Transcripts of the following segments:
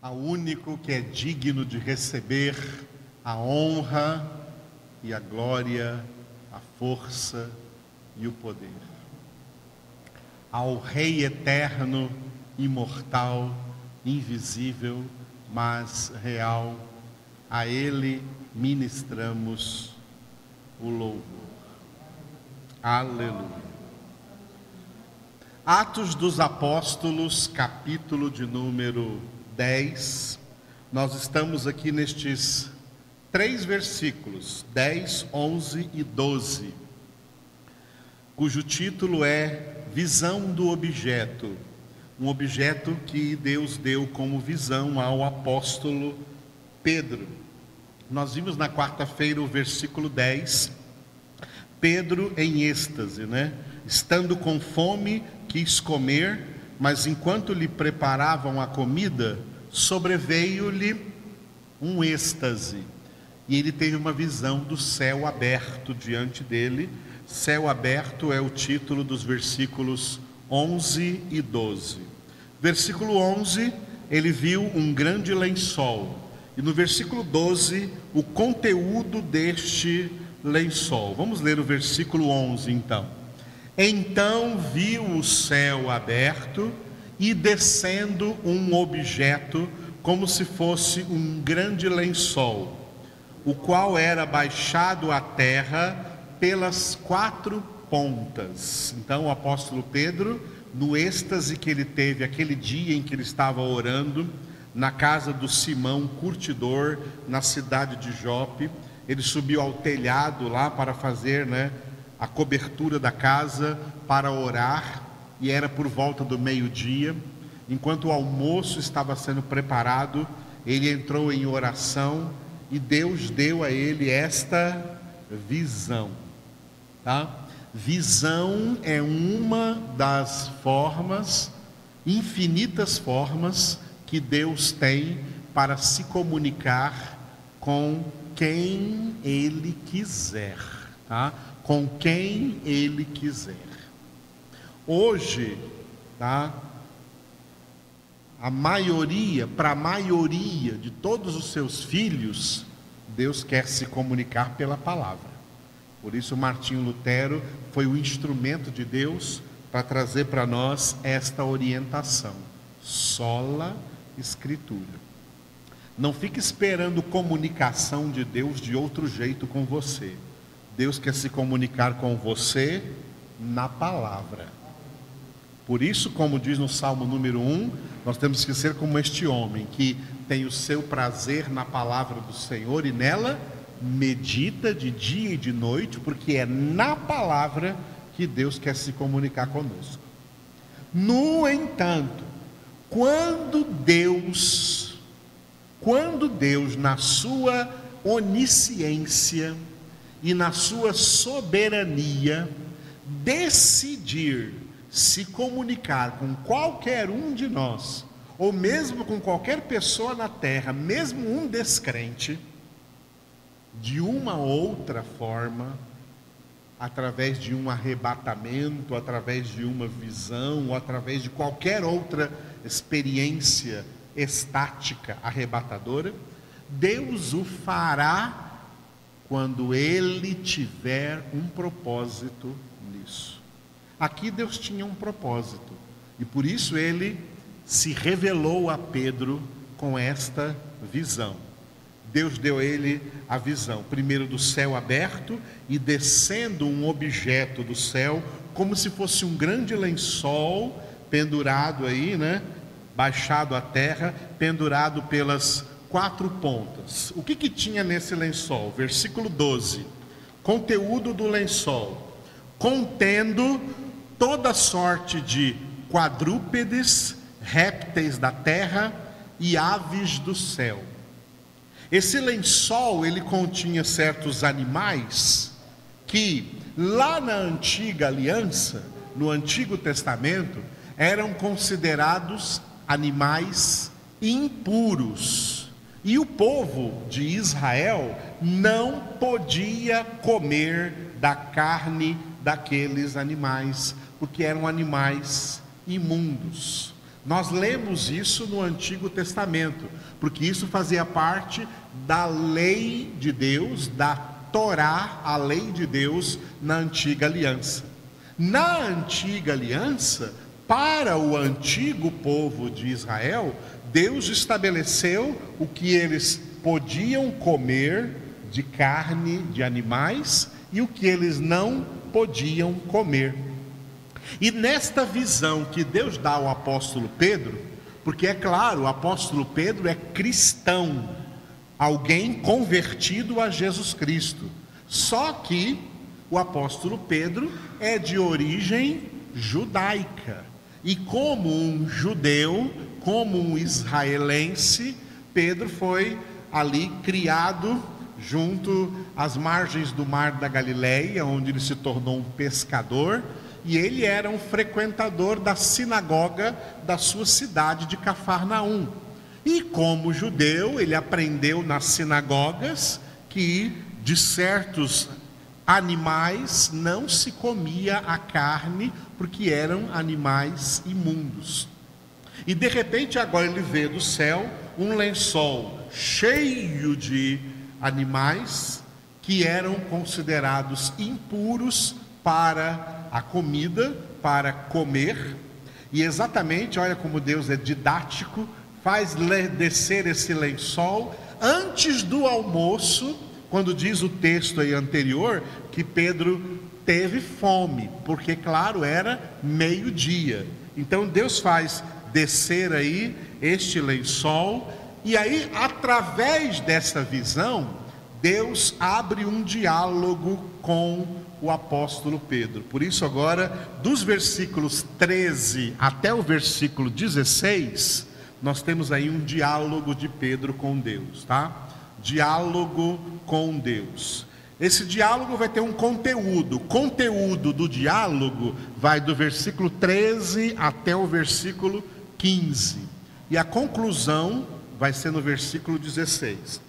ao único que é digno de receber a honra e a glória, a força e o poder. Ao Rei eterno, imortal, invisível, mas real, a Ele ministramos o louvor. Aleluia. Atos dos Apóstolos, capítulo de número 10. Nós estamos aqui nestes três versículos, 10, 11 e 12, cujo título é Visão do Objeto. Um objeto que Deus deu como visão ao apóstolo Pedro. Nós vimos na quarta-feira o versículo 10, Pedro em êxtase, né? Estando com fome, quis comer, mas enquanto lhe preparavam a comida, sobreveio-lhe um êxtase. E ele teve uma visão do céu aberto diante dele. Céu aberto é o título dos versículos 11 e 12. Versículo 11, ele viu um grande lençol. E no versículo 12, o conteúdo deste lençol. Vamos ler o versículo 11 então. Então viu o céu aberto e descendo um objeto como se fosse um grande lençol, o qual era baixado à terra pelas quatro pontas. Então o apóstolo Pedro, no êxtase que ele teve aquele dia em que ele estava orando na casa do Simão curtidor, na cidade de Jope, ele subiu ao telhado lá para fazer, né, a cobertura da casa para orar e era por volta do meio-dia. Enquanto o almoço estava sendo preparado, ele entrou em oração e Deus deu a ele esta visão. Tá? Visão é uma das formas, infinitas formas, que Deus tem para se comunicar com quem Ele quiser, tá? Com quem Ele quiser. Hoje, tá? A maioria, para a maioria de todos os seus filhos, Deus quer se comunicar pela palavra. Por isso, Martinho Lutero foi o instrumento de Deus para trazer para nós esta orientação. Sola Escritura. Não fique esperando comunicação de Deus de outro jeito com você. Deus quer se comunicar com você na palavra. Por isso, como diz no Salmo número 1, nós temos que ser como este homem, que tem o seu prazer na palavra do Senhor e nela medita de dia e de noite, porque é na palavra que Deus quer se comunicar conosco. No entanto, quando Deus, quando Deus, na sua onisciência e na sua soberania, decidir se comunicar com qualquer um de nós, ou mesmo com qualquer pessoa na terra, mesmo um descrente, de uma outra forma, através de um arrebatamento, através de uma visão, ou através de qualquer outra experiência estática arrebatadora, Deus o fará quando ele tiver um propósito nisso. Aqui Deus tinha um propósito, e por isso ele se revelou a Pedro com esta visão. Deus deu a ele a visão, primeiro do céu aberto e descendo um objeto do céu, como se fosse um grande lençol pendurado aí, né? Baixado à terra, pendurado pelas quatro pontas. O que, que tinha nesse lençol? Versículo 12: conteúdo do lençol, contendo toda sorte de quadrúpedes, répteis da terra e aves do céu. Esse lençol ele continha certos animais que lá na antiga aliança, no Antigo Testamento, eram considerados animais impuros. E o povo de Israel não podia comer da carne daqueles animais, porque eram animais imundos. Nós lemos isso no Antigo Testamento, porque isso fazia parte da lei de Deus, da Torá, a lei de Deus na antiga aliança. Na antiga aliança, para o antigo povo de Israel, Deus estabeleceu o que eles podiam comer de carne de animais e o que eles não podiam comer. E nesta visão que Deus dá ao apóstolo Pedro, porque é claro, o apóstolo Pedro é cristão, alguém convertido a Jesus Cristo. Só que o apóstolo Pedro é de origem judaica. E como um judeu, como um israelense, Pedro foi ali criado junto às margens do mar da Galileia, onde ele se tornou um pescador, e ele era um frequentador da sinagoga da sua cidade de Cafarnaum. E como judeu, ele aprendeu nas sinagogas que de certos animais não se comia a carne, porque eram animais imundos. E de repente agora ele vê do céu um lençol cheio de animais que eram considerados impuros para a comida, para comer. E exatamente, olha como Deus é didático, faz descer esse lençol antes do almoço, quando diz o texto aí anterior que Pedro teve fome, porque claro, era meio-dia. Então Deus faz descer aí este lençol e aí, através dessa visão, Deus abre um diálogo com o apóstolo Pedro. Por isso, agora, dos versículos 13 até o versículo 16, nós temos aí um diálogo de Pedro com Deus, tá? Diálogo com Deus. Esse diálogo vai ter um conteúdo. O conteúdo do diálogo vai do versículo 13 até o versículo 15. E a conclusão vai ser no versículo 16.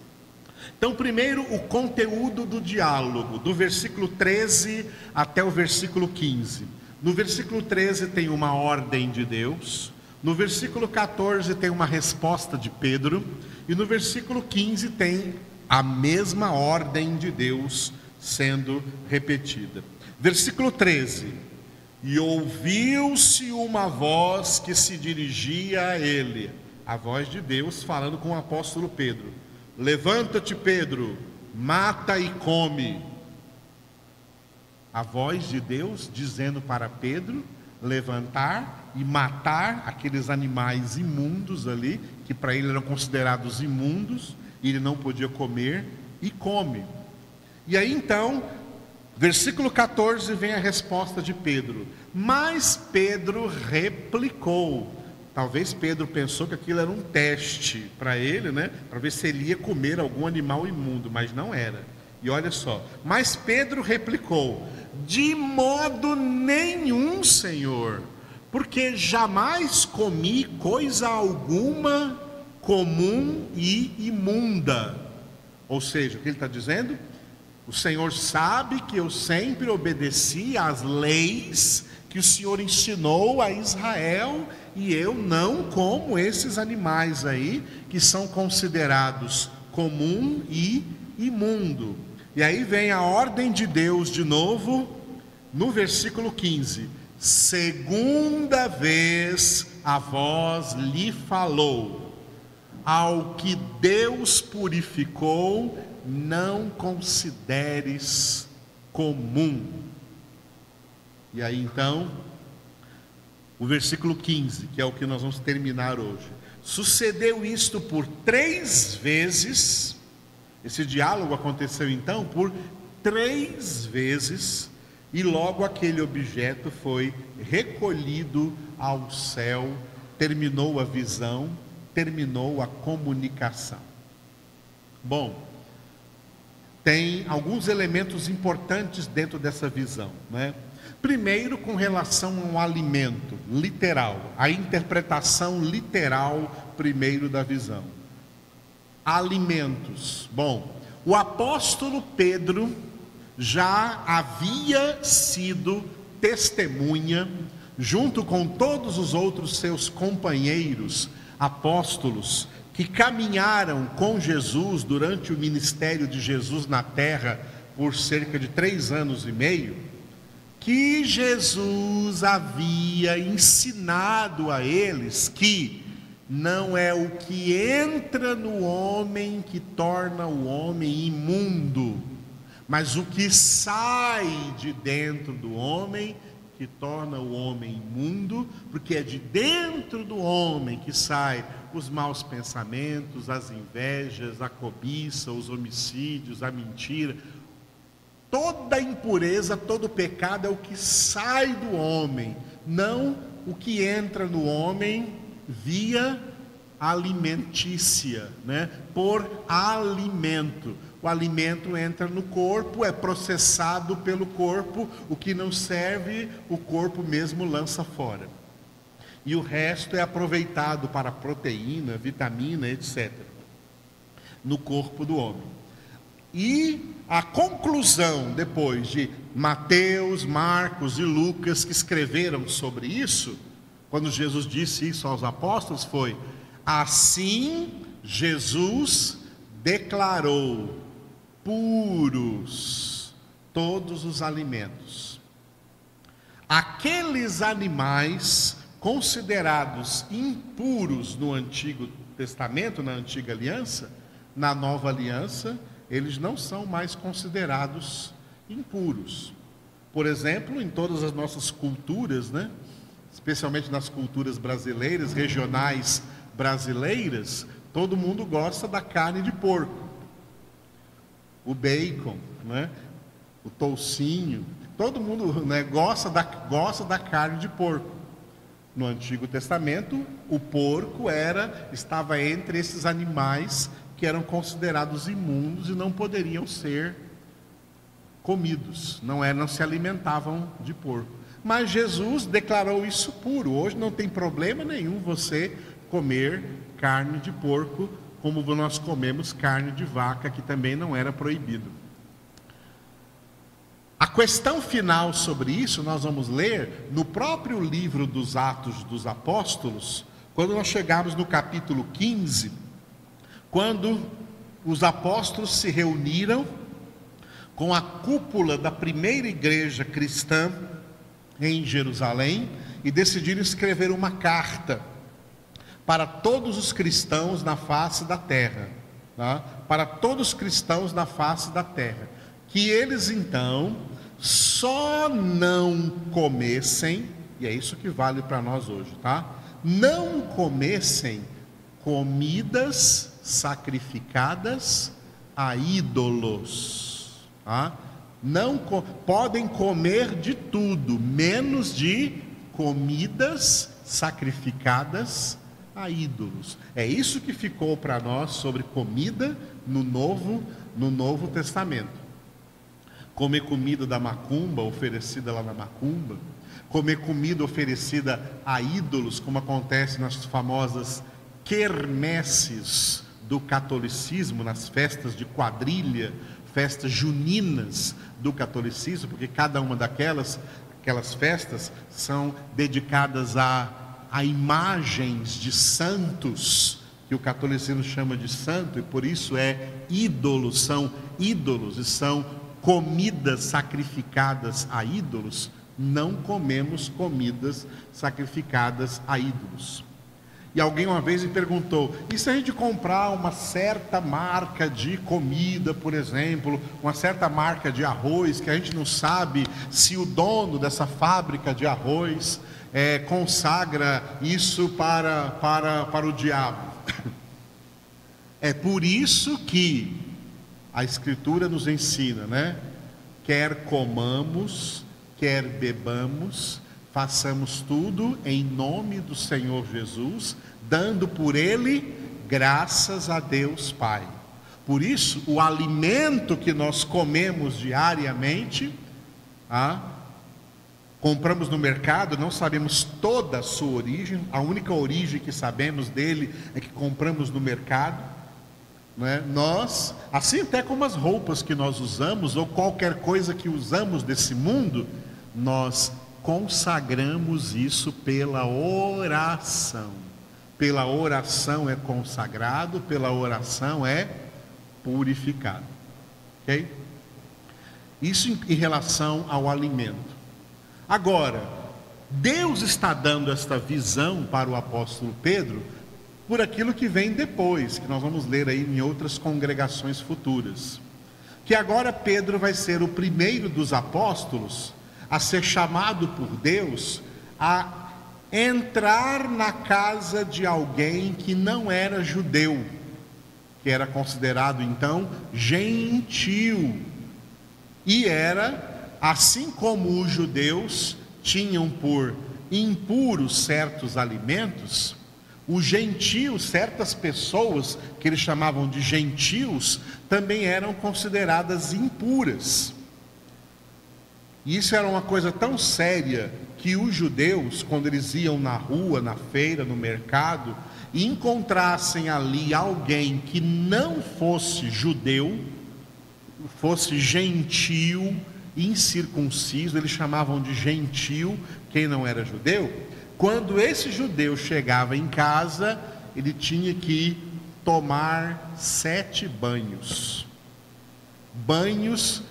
Então, primeiro, o conteúdo do diálogo, do versículo 13 até o versículo 15. No versículo 13 tem uma ordem de Deus, no versículo 14 tem uma resposta de Pedro, e no versículo 15 tem a mesma ordem de Deus sendo repetida. Versículo 13: E ouviu-se uma voz que se dirigia a ele a voz de Deus falando com o apóstolo Pedro: Levanta-te, Pedro, mata e come. A voz de Deus dizendo para Pedro levantar e matar aqueles animais imundos ali, que para ele eram considerados imundos, e ele não podia comer, e come. E aí então, versículo 14 vem a resposta de Pedro. Mas Pedro replicou: Talvez Pedro pensou que aquilo era um teste para ele, né? Para ver se ele ia comer algum animal imundo, mas não era. E olha só, mas Pedro replicou: De modo nenhum, Senhor, porque jamais comi coisa alguma comum e imunda. Ou seja, o que ele está dizendo? O Senhor sabe que eu sempre obedeci às leis que o Senhor ensinou a Israel e eu não como esses animais aí que são considerados comum e imundo. E aí vem a ordem de Deus de novo no versículo 15. Segunda vez a voz lhe falou: Ao que Deus purificou, não consideres comum. E aí então, o versículo 15, que é o que nós vamos terminar hoje. Sucedeu isto por três vezes, esse diálogo aconteceu então por três vezes, e logo aquele objeto foi recolhido ao céu, terminou a visão, terminou a comunicação. Bom, tem alguns elementos importantes dentro dessa visão, né? Primeiro, com relação ao alimento, literal, a interpretação literal, primeiro, da visão. Alimentos. Bom, o apóstolo Pedro já havia sido testemunha, junto com todos os outros seus companheiros apóstolos que caminharam com Jesus durante o ministério de Jesus na terra por cerca de três anos e meio, que Jesus havia ensinado a eles que não é o que entra no homem que torna o homem imundo, mas o que sai de dentro do homem que torna o homem imundo, porque é de dentro do homem que sai os maus pensamentos, as invejas, a cobiça, os homicídios, a mentira. Toda impureza, todo pecado é o que sai do homem, não o que entra no homem via alimentícia, né? Por alimento. O alimento entra no corpo, é processado pelo corpo, o que não serve, o corpo mesmo lança fora. E o resto é aproveitado para proteína, vitamina, etc. No corpo do homem. E a conclusão depois de Mateus, Marcos e Lucas que escreveram sobre isso, quando Jesus disse isso aos apóstolos, foi: assim Jesus declarou puros todos os alimentos. Aqueles animais considerados impuros no Antigo Testamento, na Antiga Aliança, na Nova Aliança, eles não são mais considerados impuros. Por exemplo, em todas as nossas culturas, né? especialmente nas culturas brasileiras, regionais brasileiras, todo mundo gosta da carne de porco o bacon, né? o toucinho. Todo mundo né, gosta, da, gosta da carne de porco. No Antigo Testamento, o porco era estava entre esses animais que eram considerados imundos e não poderiam ser comidos, não, é, não se alimentavam de porco. Mas Jesus declarou isso puro. Hoje não tem problema nenhum você comer carne de porco como nós comemos carne de vaca, que também não era proibido. A questão final sobre isso nós vamos ler no próprio livro dos Atos dos Apóstolos, quando nós chegarmos no capítulo 15, quando os apóstolos se reuniram com a cúpula da primeira igreja cristã em Jerusalém e decidiram escrever uma carta para todos os cristãos na face da terra, tá? para todos os cristãos na face da terra, que eles então só não comessem, e é isso que vale para nós hoje, tá? Não comessem comidas sacrificadas a ídolos, tá? Não co podem comer de tudo, menos de comidas sacrificadas a ídolos. É isso que ficou para nós sobre comida no Novo, no Novo Testamento. Comer comida da macumba, oferecida lá na macumba, comer comida oferecida a ídolos, como acontece nas famosas quermesses do catolicismo, nas festas de quadrilha, festas juninas do catolicismo, porque cada uma daquelas aquelas festas são dedicadas a a imagens de santos, que o catolicismo chama de santo, e por isso é ídolos, são ídolos e são comidas sacrificadas a ídolos, não comemos comidas sacrificadas a ídolos. E alguém uma vez me perguntou: e se a gente comprar uma certa marca de comida, por exemplo, uma certa marca de arroz, que a gente não sabe se o dono dessa fábrica de arroz é, consagra isso para, para, para o diabo. É por isso que a Escritura nos ensina, né? Quer comamos, quer bebamos, façamos tudo em nome do Senhor Jesus, dando por Ele graças a Deus Pai. Por isso, o alimento que nós comemos diariamente, ah, compramos no mercado, não sabemos toda a sua origem, a única origem que sabemos dele é que compramos no mercado. Né? Nós, assim até como as roupas que nós usamos, ou qualquer coisa que usamos desse mundo, nós consagramos isso pela oração. Pela oração é consagrado, pela oração é purificado. Ok? Isso em relação ao alimento. Agora, Deus está dando esta visão para o apóstolo Pedro por aquilo que vem depois, que nós vamos ler aí em outras congregações futuras. Que agora Pedro vai ser o primeiro dos apóstolos a ser chamado por Deus a entrar na casa de alguém que não era judeu, que era considerado então gentil, e era, assim como os judeus tinham por impuros certos alimentos, os gentios, certas pessoas que eles chamavam de gentios, também eram consideradas impuras. E isso era uma coisa tão séria que os judeus, quando eles iam na rua, na feira, no mercado, e encontrassem ali alguém que não fosse judeu, fosse gentio, incircunciso, eles chamavam de gentil quem não era judeu. Quando esse judeu chegava em casa, ele tinha que tomar sete banhos. Banhos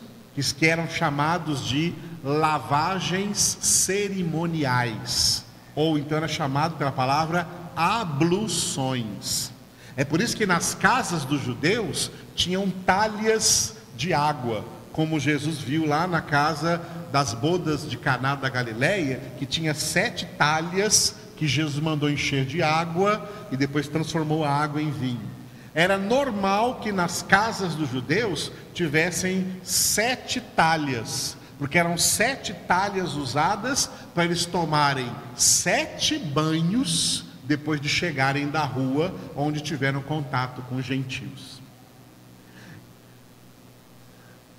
que eram chamados de lavagens cerimoniais, ou então era chamado pela palavra abluções. É por isso que nas casas dos judeus tinham talhas de água, como Jesus viu lá na casa das bodas de Caná da Galileia, que tinha sete talhas que Jesus mandou encher de água e depois transformou a água em vinho. Era normal que nas casas dos judeus tivessem sete talhas, porque eram sete talhas usadas para eles tomarem sete banhos depois de chegarem da rua onde tiveram contato com gentios.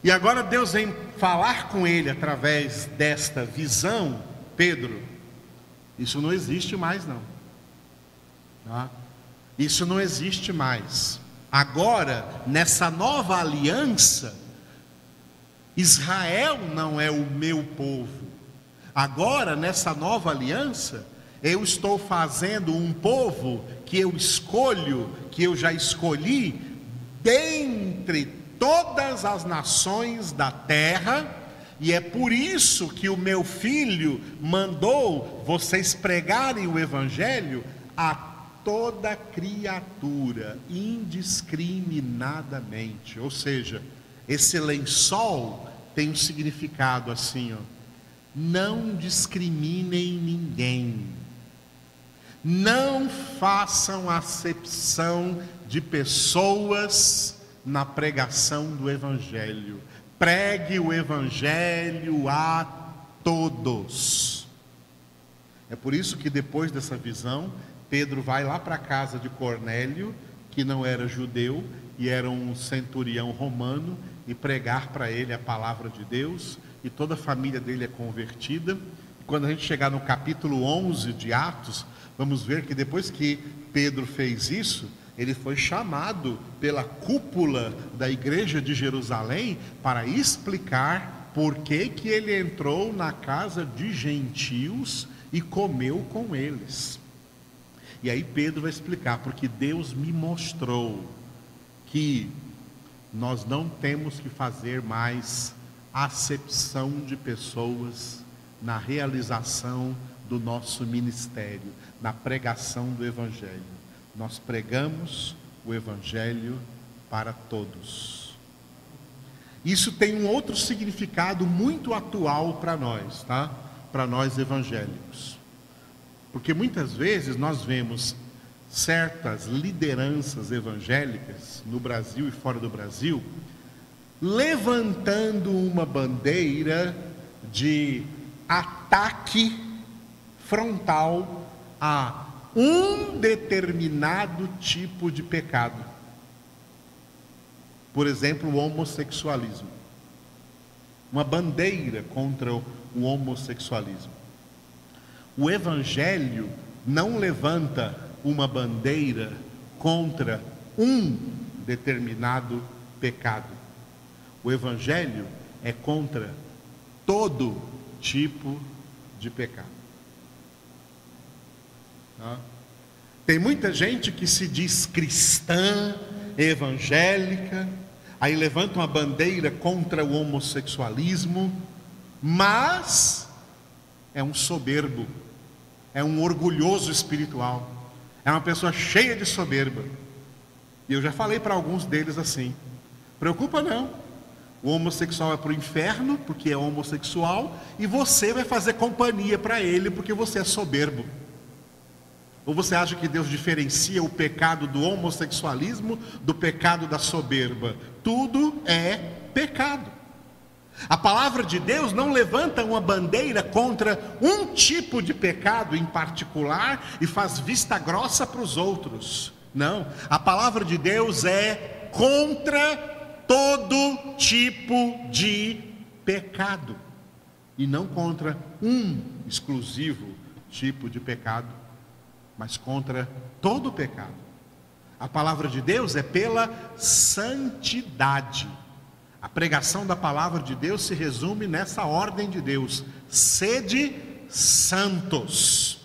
E agora Deus vem falar com ele através desta visão, Pedro. Isso não existe mais, não. Tá? Isso não existe mais. Agora, nessa nova aliança, Israel não é o meu povo. Agora, nessa nova aliança, eu estou fazendo um povo que eu escolho, que eu já escolhi, dentre todas as nações da terra, e é por isso que o meu filho mandou vocês pregarem o evangelho a toda criatura, indiscriminadamente. Ou seja, esse lençol tem um significado assim, ó. Não discriminem ninguém. Não façam acepção de pessoas na pregação do evangelho. Pregue o evangelho a todos. É por isso que depois dessa visão, Pedro vai lá para a casa de Cornélio, que não era judeu e era um centurião romano, e pregar para ele a palavra de Deus, e toda a família dele é convertida. Quando a gente chegar no capítulo 11 de Atos, vamos ver que depois que Pedro fez isso, ele foi chamado pela cúpula da igreja de Jerusalém para explicar por que, que ele entrou na casa de gentios e comeu com eles. E aí Pedro vai explicar, porque Deus me mostrou que nós não temos que fazer mais acepção de pessoas na realização do nosso ministério, na pregação do Evangelho. Nós pregamos o Evangelho para todos. Isso tem um outro significado muito atual para nós, tá? Para nós evangélicos. Porque muitas vezes nós vemos certas lideranças evangélicas no Brasil e fora do Brasil levantando uma bandeira de ataque frontal a um determinado tipo de pecado. Por exemplo, o homossexualismo. Uma bandeira contra o homossexualismo. O Evangelho não levanta uma bandeira contra um determinado pecado. O Evangelho é contra todo tipo de pecado. Tem muita gente que se diz cristã, evangélica, aí levanta uma bandeira contra o homossexualismo, mas é um soberbo, é um orgulhoso espiritual, é uma pessoa cheia de soberba. E eu já falei para alguns deles assim: preocupa não, o homossexual é para o inferno, porque é homossexual, e você vai fazer companhia para ele, porque você é soberbo. Ou você acha que Deus diferencia o pecado do homossexualismo do pecado da soberba? Tudo é pecado. A palavra de Deus não levanta uma bandeira contra um tipo de pecado em particular e faz vista grossa para os outros. Não, a palavra de Deus é contra todo tipo de pecado e não contra um exclusivo tipo de pecado, mas contra todo pecado. A palavra de Deus é pela santidade. A pregação da palavra de Deus se resume nessa ordem de Deus: sede santos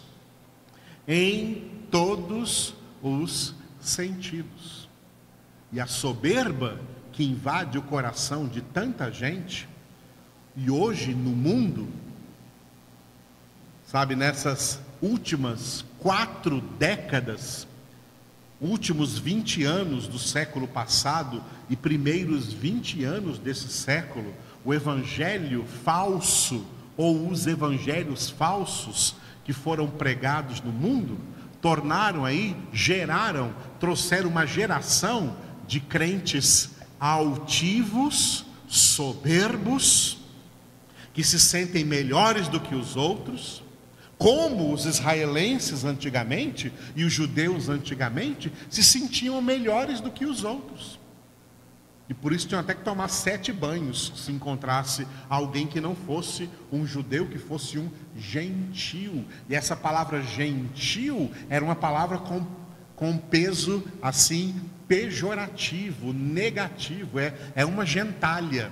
em todos os sentidos. E a soberba que invade o coração de tanta gente, e hoje no mundo, sabe, nessas últimas quatro décadas, últimos 20 anos do século passado e primeiros 20 anos desse século, o evangelho falso ou os evangelhos falsos que foram pregados no mundo, tornaram aí, geraram, trouxeram uma geração de crentes altivos, soberbos, que se sentem melhores do que os outros, como os israelenses antigamente e os judeus antigamente se sentiam melhores do que os outros. E por isso tinham até que tomar sete banhos se encontrasse alguém que não fosse um judeu, que fosse um gentil. E essa palavra gentil era uma palavra com, com peso assim pejorativo, negativo. É, é uma gentalha.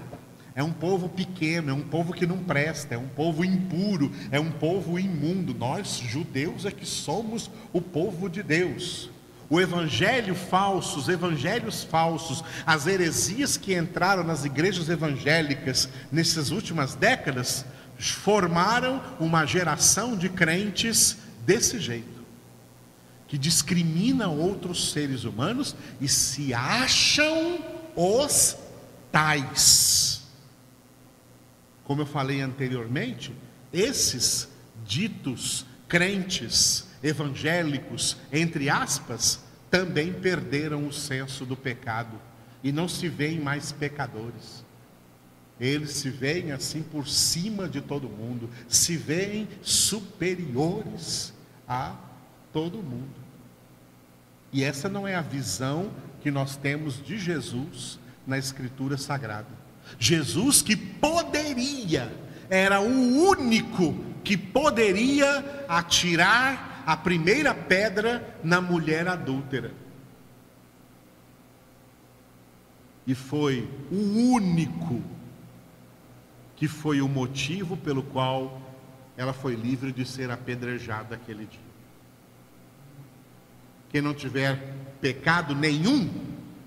É um povo pequeno, é um povo que não presta, é um povo impuro, é um povo imundo. Nós, judeus, é que somos o povo de Deus. O evangelho falso, os evangelhos falsos, as heresias que entraram nas igrejas evangélicas nessas últimas décadas, formaram uma geração de crentes desse jeito, que discriminam outros seres humanos e se acham os tais. Como eu falei anteriormente, esses ditos crentes evangélicos, entre aspas, também perderam o senso do pecado e não se veem mais pecadores. Eles se veem assim por cima de todo mundo, se veem superiores a todo mundo. E essa não é a visão que nós temos de Jesus na Escritura Sagrada. Jesus que poderia, era o único que poderia atirar a primeira pedra na mulher adúltera. E foi o único que foi o motivo pelo qual ela foi livre de ser apedrejada aquele dia. Quem não tiver pecado nenhum,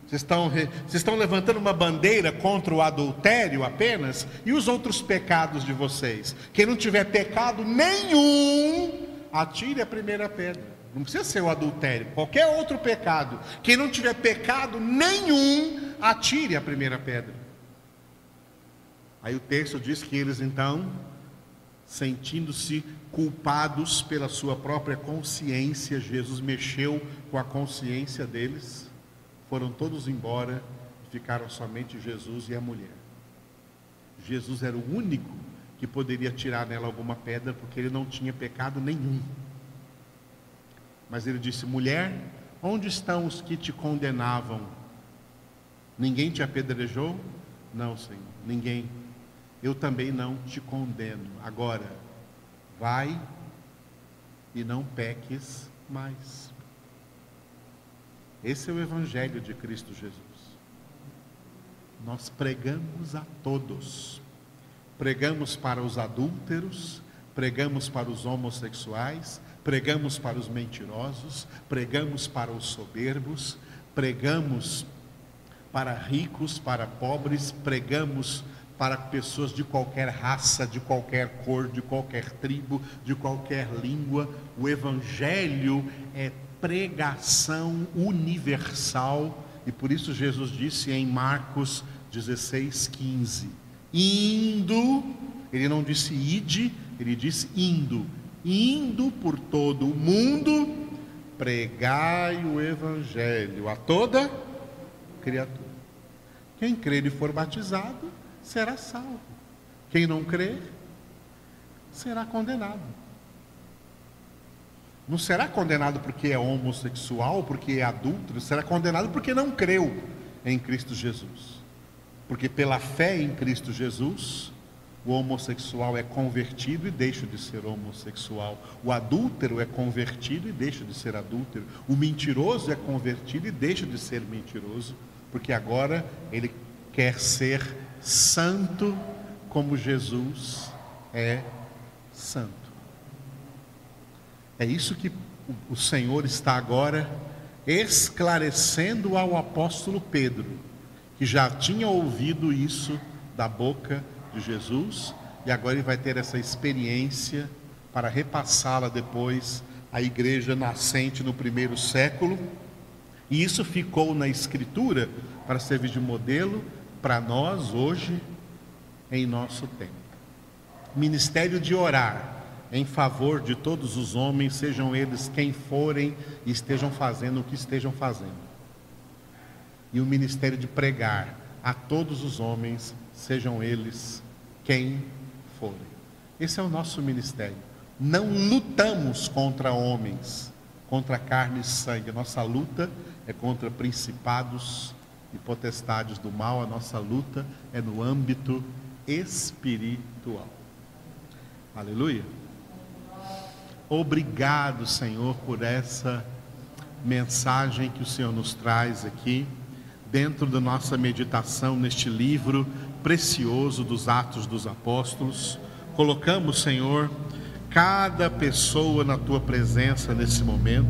vocês estão, vocês estão levantando uma bandeira contra o adultério apenas e os outros pecados de vocês. Quem não tiver pecado nenhum, atire a primeira pedra. Não precisa ser o adultério, qualquer outro pecado. Quem não tiver pecado nenhum, atire a primeira pedra. Aí o texto diz que eles então, sentindo-se culpados pela sua própria consciência, Jesus mexeu com a consciência deles foram todos embora e ficaram somente Jesus e a mulher. Jesus era o único que poderia tirar nela alguma pedra, porque ele não tinha pecado nenhum. Mas ele disse: Mulher, onde estão os que te condenavam? Ninguém te apedrejou? Não, Senhor, ninguém. Eu também não te condeno. Agora, vai e não peques mais. Esse é o Evangelho de Cristo Jesus. Nós pregamos a todos. Pregamos para os adúlteros, pregamos para os homossexuais, pregamos para os mentirosos, pregamos para os soberbos, pregamos para ricos, para pobres, pregamos para pessoas de qualquer raça, de qualquer cor, de qualquer tribo, de qualquer língua. O Evangelho é pregação universal e por isso Jesus disse em Marcos 16, 15: Indo, ele não disse ide, ele disse indo, indo por todo o mundo, pregai o Evangelho a toda criatura. Quem crer e for batizado será salvo. Quem não crer será condenado. Não será condenado porque é homossexual, porque é adúltero, será condenado porque não creu em Cristo Jesus. Porque pela fé em Cristo Jesus, o homossexual é convertido e deixa de ser homossexual. O adúltero é convertido e deixa de ser adúltero. O mentiroso é convertido e deixa de ser mentiroso, porque agora ele quer ser santo como Jesus é santo. É isso que o Senhor está agora esclarecendo ao apóstolo Pedro, que já tinha ouvido isso da boca de Jesus e agora ele vai ter essa experiência para repassá-la depois à igreja nascente no primeiro século. E isso ficou na Escritura para servir de modelo para nós hoje, em nosso tempo. Ministério de orar em favor de todos os homens, sejam eles quem forem e estejam fazendo o que estejam fazendo. E o ministério de pregar a todos os homens, sejam eles quem forem. Esse é o nosso ministério. Não lutamos contra homens, contra carne e sangue. Nossa luta é contra principados e potestades do mal. A nossa luta é no âmbito espiritual. Aleluia. Obrigado, Senhor, por essa mensagem que o Senhor nos traz aqui, dentro da nossa meditação neste livro precioso dos Atos dos Apóstolos. Colocamos, Senhor, cada pessoa na tua presença nesse momento.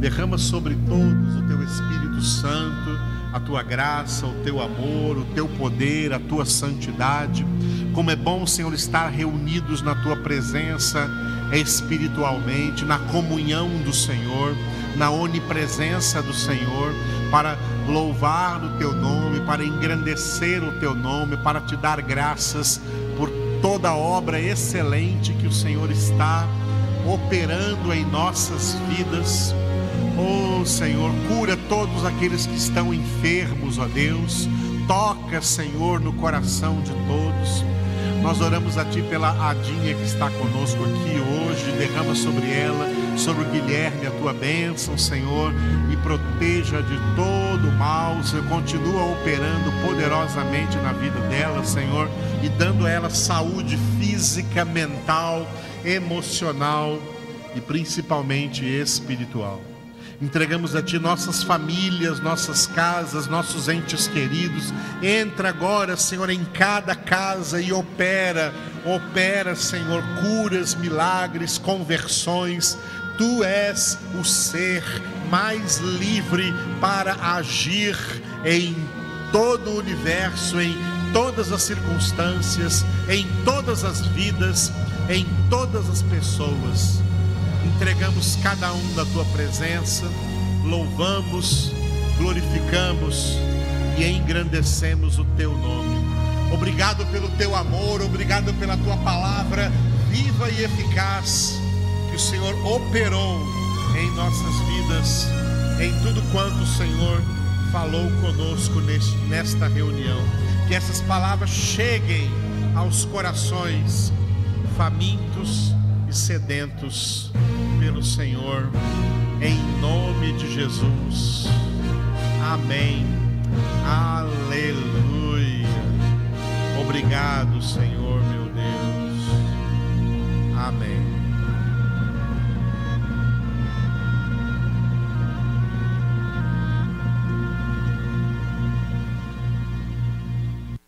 Derrama sobre todos o teu Espírito Santo, a tua graça, o teu amor, o teu poder, a tua santidade. Como é bom, Senhor, estar reunidos na tua presença espiritualmente, na comunhão do Senhor, na onipresença do Senhor, para louvar o teu nome, para engrandecer o teu nome, para te dar graças por toda a obra excelente que o Senhor está operando em nossas vidas. Oh Senhor, cura todos aqueles que estão enfermos, ó Deus. Toca, Senhor, no coração de todos. Nós oramos a Ti pela Adinha que está conosco aqui hoje. Derrama sobre ela, sobre o Guilherme, a Tua bênção, Senhor, e proteja de todo mal. Senhor, continua operando poderosamente na vida dela, Senhor, e dando a ela saúde física, mental, emocional e principalmente espiritual. Entregamos a Ti nossas famílias, nossas casas, nossos entes queridos. Entra agora, Senhor, em cada casa e opera, opera, Senhor, curas, milagres, conversões. Tu és o ser mais livre para agir em todo o universo, em todas as circunstâncias, em todas as vidas, em todas as pessoas entregamos cada um da tua presença, louvamos, glorificamos e engrandecemos o teu nome. Obrigado pelo teu amor, obrigado pela tua palavra viva e eficaz que o Senhor operou em nossas vidas, em tudo quanto o Senhor falou conosco neste, nesta reunião. Que essas palavras cheguem aos corações famintos sedentos pelo Senhor, em nome de Jesus. Amém. Aleluia. Obrigado, Senhor meu Deus. Amém.